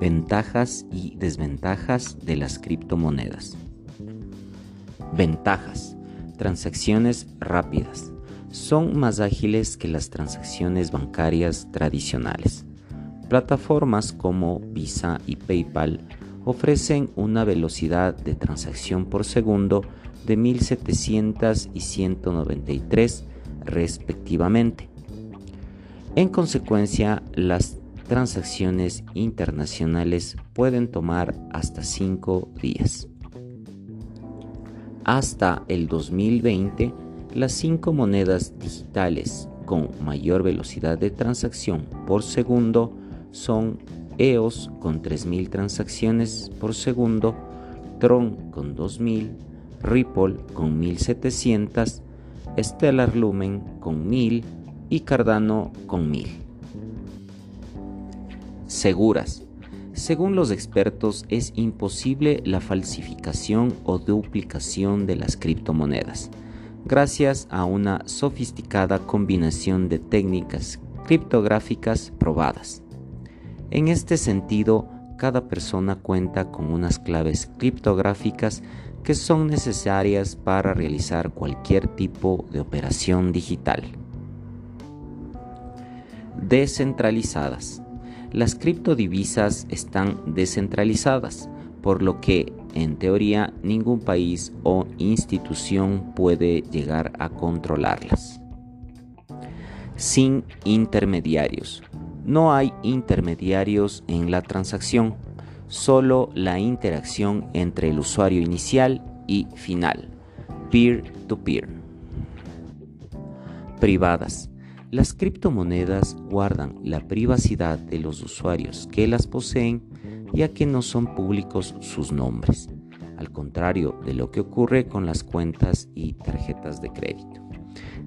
Ventajas y desventajas de las criptomonedas. Ventajas. Transacciones rápidas. Son más ágiles que las transacciones bancarias tradicionales. Plataformas como Visa y PayPal ofrecen una velocidad de transacción por segundo de 1700 y 193 respectivamente. En consecuencia, las transacciones internacionales pueden tomar hasta 5 días. Hasta el 2020, las 5 monedas digitales con mayor velocidad de transacción por segundo son EOS con 3.000 transacciones por segundo, Tron con 2.000, Ripple con 1.700, Stellar Lumen con 1.000 y Cardano con 1.000 seguras. Según los expertos, es imposible la falsificación o duplicación de las criptomonedas, gracias a una sofisticada combinación de técnicas criptográficas probadas. En este sentido, cada persona cuenta con unas claves criptográficas que son necesarias para realizar cualquier tipo de operación digital. Descentralizadas las criptodivisas están descentralizadas, por lo que, en teoría, ningún país o institución puede llegar a controlarlas. Sin intermediarios. No hay intermediarios en la transacción, solo la interacción entre el usuario inicial y final, peer-to-peer. -peer. Privadas las criptomonedas guardan la privacidad de los usuarios que las poseen ya que no son públicos sus nombres, al contrario de lo que ocurre con las cuentas y tarjetas de crédito.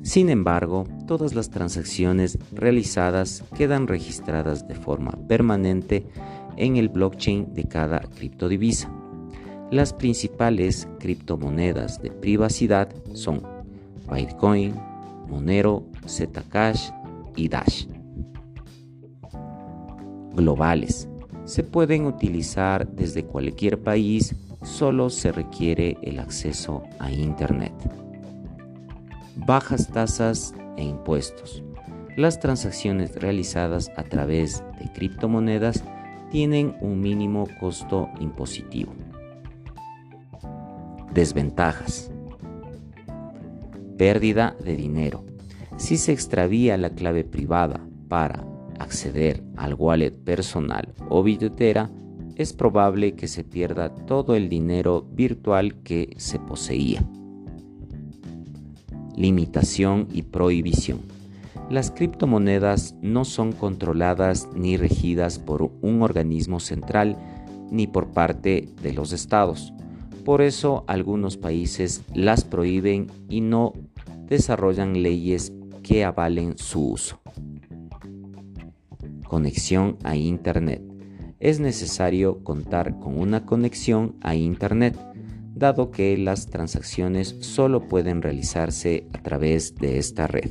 Sin embargo, todas las transacciones realizadas quedan registradas de forma permanente en el blockchain de cada criptodivisa. Las principales criptomonedas de privacidad son Bitcoin, Monero, Zcash y Dash. Globales. Se pueden utilizar desde cualquier país, solo se requiere el acceso a Internet. Bajas tasas e impuestos. Las transacciones realizadas a través de criptomonedas tienen un mínimo costo impositivo. Desventajas. Pérdida de dinero. Si se extravía la clave privada para acceder al wallet personal o billetera, es probable que se pierda todo el dinero virtual que se poseía. Limitación y prohibición. Las criptomonedas no son controladas ni regidas por un organismo central ni por parte de los estados. Por eso algunos países las prohíben y no desarrollan leyes que avalen su uso. Conexión a Internet. Es necesario contar con una conexión a Internet, dado que las transacciones solo pueden realizarse a través de esta red.